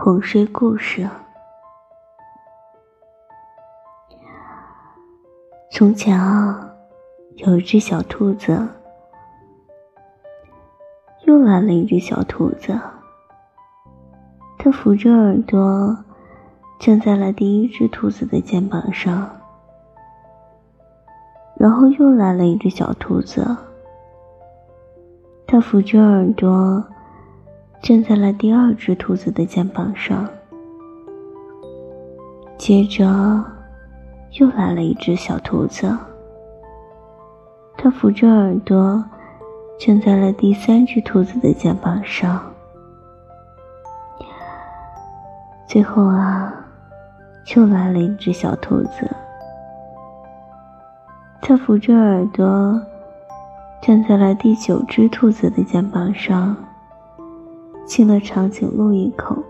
哄睡故事。从前啊，有一只小兔子，又来了一只小兔子。它扶着耳朵，站在了第一只兔子的肩膀上。然后又来了一只小兔子，它扶着耳朵。站在了第二只兔子的肩膀上，接着又来了一只小兔子，它扶着耳朵站在了第三只兔子的肩膀上，最后啊，又来了一只小兔子，它扶着耳朵站在了第九只兔子的肩膀上。亲了长颈鹿一口，